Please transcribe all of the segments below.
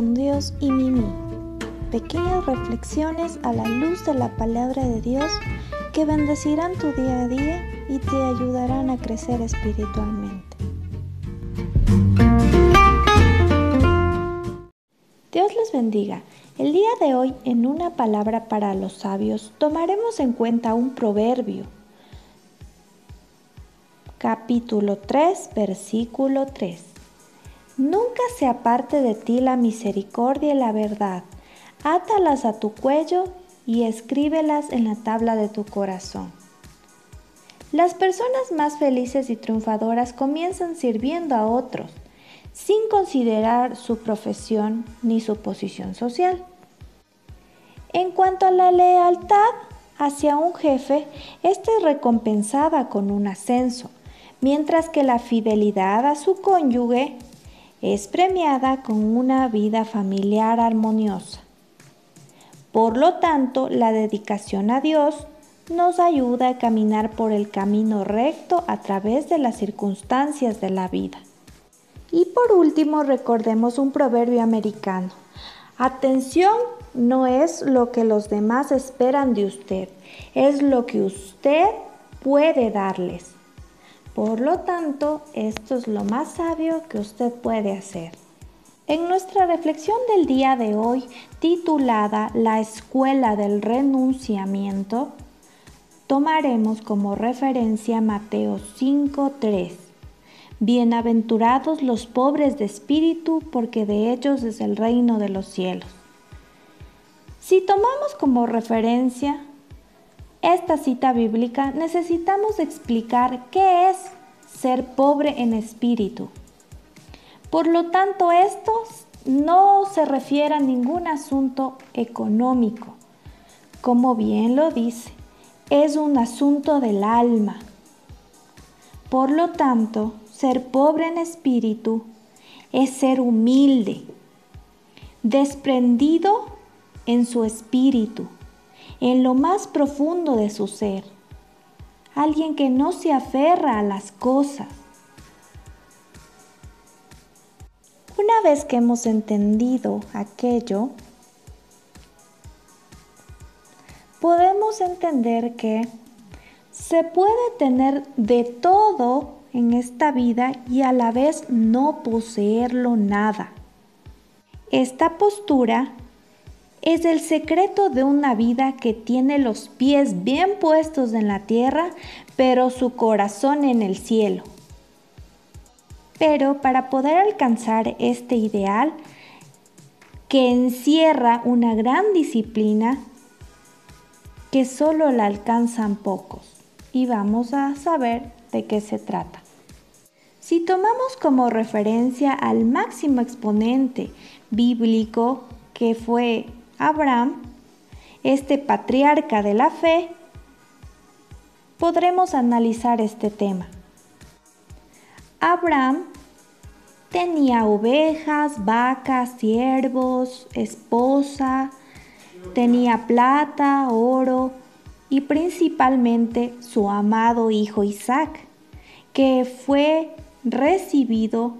Dios y Mimi. Pequeñas reflexiones a la luz de la palabra de Dios que bendecirán tu día a día y te ayudarán a crecer espiritualmente. Dios les bendiga. El día de hoy, en una palabra para los sabios, tomaremos en cuenta un proverbio. Capítulo 3, versículo 3. Nunca se aparte de ti la misericordia y la verdad. Átalas a tu cuello y escríbelas en la tabla de tu corazón. Las personas más felices y triunfadoras comienzan sirviendo a otros, sin considerar su profesión ni su posición social. En cuanto a la lealtad hacia un jefe, esta es recompensada con un ascenso, mientras que la fidelidad a su cónyuge es premiada con una vida familiar armoniosa. Por lo tanto, la dedicación a Dios nos ayuda a caminar por el camino recto a través de las circunstancias de la vida. Y por último, recordemos un proverbio americano. Atención no es lo que los demás esperan de usted, es lo que usted puede darles. Por lo tanto, esto es lo más sabio que usted puede hacer. En nuestra reflexión del día de hoy, titulada La Escuela del Renunciamiento, tomaremos como referencia Mateo 5.3. Bienaventurados los pobres de espíritu, porque de ellos es el reino de los cielos. Si tomamos como referencia esta cita bíblica, necesitamos explicar qué es ser pobre en espíritu. Por lo tanto, esto no se refiere a ningún asunto económico. Como bien lo dice, es un asunto del alma. Por lo tanto, ser pobre en espíritu es ser humilde, desprendido en su espíritu en lo más profundo de su ser. Alguien que no se aferra a las cosas. Una vez que hemos entendido aquello, podemos entender que se puede tener de todo en esta vida y a la vez no poseerlo nada. Esta postura es el secreto de una vida que tiene los pies bien puestos en la tierra, pero su corazón en el cielo. Pero para poder alcanzar este ideal, que encierra una gran disciplina, que solo la alcanzan pocos. Y vamos a saber de qué se trata. Si tomamos como referencia al máximo exponente bíblico que fue Abraham, este patriarca de la fe, podremos analizar este tema. Abraham tenía ovejas, vacas, siervos, esposa, tenía plata, oro y principalmente su amado hijo Isaac, que fue recibido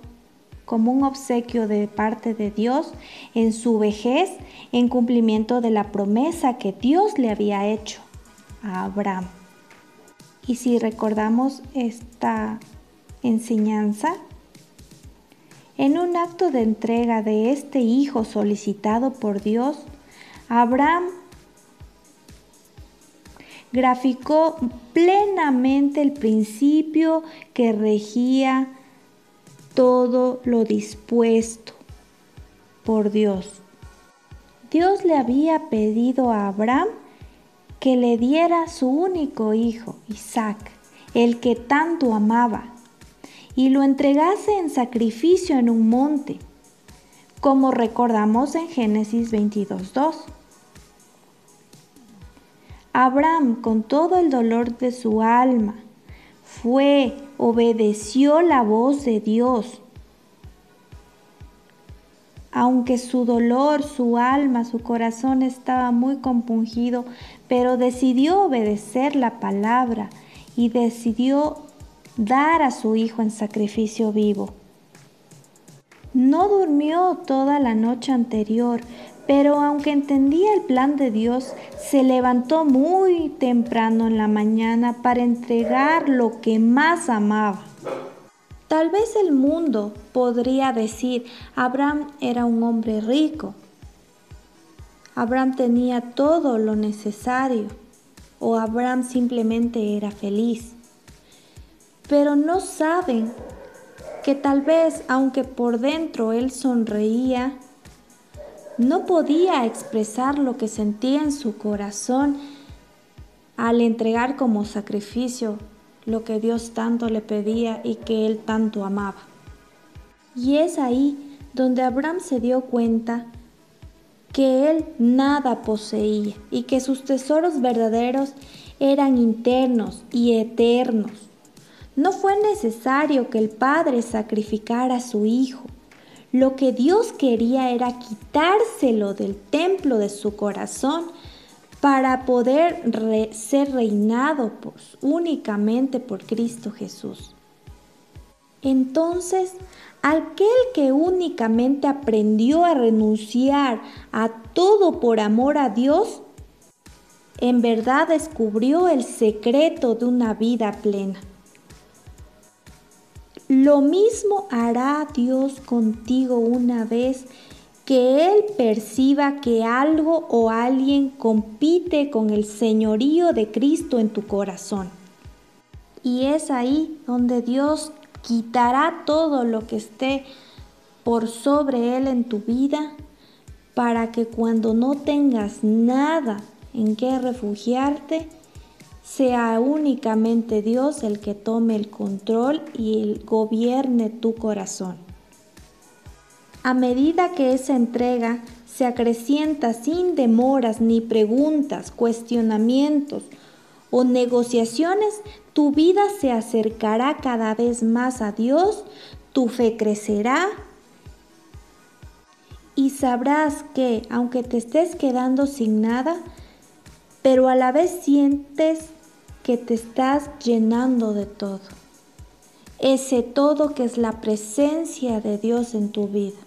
como un obsequio de parte de Dios en su vejez en cumplimiento de la promesa que Dios le había hecho a Abraham. Y si recordamos esta enseñanza, en un acto de entrega de este hijo solicitado por Dios, Abraham graficó plenamente el principio que regía todo lo dispuesto por Dios. Dios le había pedido a Abraham que le diera su único hijo, Isaac, el que tanto amaba, y lo entregase en sacrificio en un monte, como recordamos en Génesis 22.2. Abraham, con todo el dolor de su alma, fue, obedeció la voz de Dios. Aunque su dolor, su alma, su corazón estaba muy compungido, pero decidió obedecer la palabra y decidió dar a su hijo en sacrificio vivo. No durmió toda la noche anterior, pero aunque entendía el plan de Dios, se levantó muy temprano en la mañana para entregar lo que más amaba. Tal vez el mundo podría decir, Abraham era un hombre rico. Abraham tenía todo lo necesario o Abraham simplemente era feliz. Pero no saben que tal vez aunque por dentro él sonreía, no podía expresar lo que sentía en su corazón al entregar como sacrificio lo que Dios tanto le pedía y que él tanto amaba. Y es ahí donde Abraham se dio cuenta que él nada poseía y que sus tesoros verdaderos eran internos y eternos. No fue necesario que el padre sacrificara a su hijo. Lo que Dios quería era quitárselo del templo de su corazón para poder ser reinado únicamente por Cristo Jesús. Entonces, aquel que únicamente aprendió a renunciar a todo por amor a Dios, en verdad descubrió el secreto de una vida plena. Lo mismo hará Dios contigo una vez que Él perciba que algo o alguien compite con el señorío de Cristo en tu corazón. Y es ahí donde Dios quitará todo lo que esté por sobre Él en tu vida para que cuando no tengas nada en que refugiarte, sea únicamente Dios el que tome el control y el gobierne tu corazón. A medida que esa entrega se acrecienta sin demoras ni preguntas, cuestionamientos o negociaciones, tu vida se acercará cada vez más a Dios, tu fe crecerá y sabrás que aunque te estés quedando sin nada, pero a la vez sientes que te estás llenando de todo. Ese todo que es la presencia de Dios en tu vida.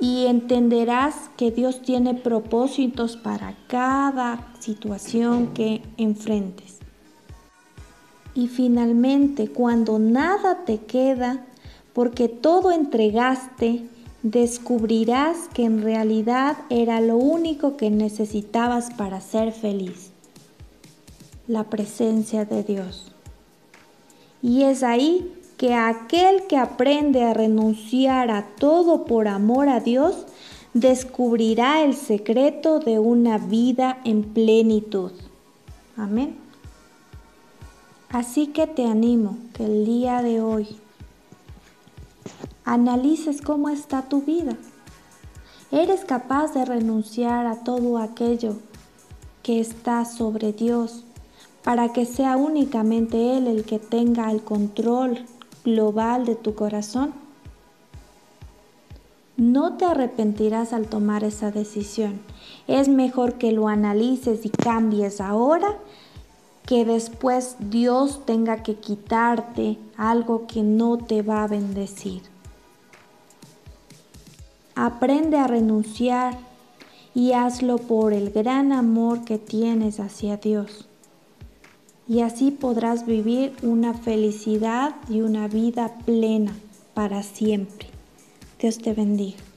Y entenderás que Dios tiene propósitos para cada situación que enfrentes. Y finalmente, cuando nada te queda, porque todo entregaste, descubrirás que en realidad era lo único que necesitabas para ser feliz la presencia de Dios. Y es ahí que aquel que aprende a renunciar a todo por amor a Dios, descubrirá el secreto de una vida en plenitud. Amén. Así que te animo que el día de hoy analices cómo está tu vida. ¿Eres capaz de renunciar a todo aquello que está sobre Dios para que sea únicamente Él el que tenga el control global de tu corazón? No te arrepentirás al tomar esa decisión. Es mejor que lo analices y cambies ahora que después Dios tenga que quitarte algo que no te va a bendecir. Aprende a renunciar y hazlo por el gran amor que tienes hacia Dios y así podrás vivir una felicidad y una vida plena para siempre. Dios te bendiga.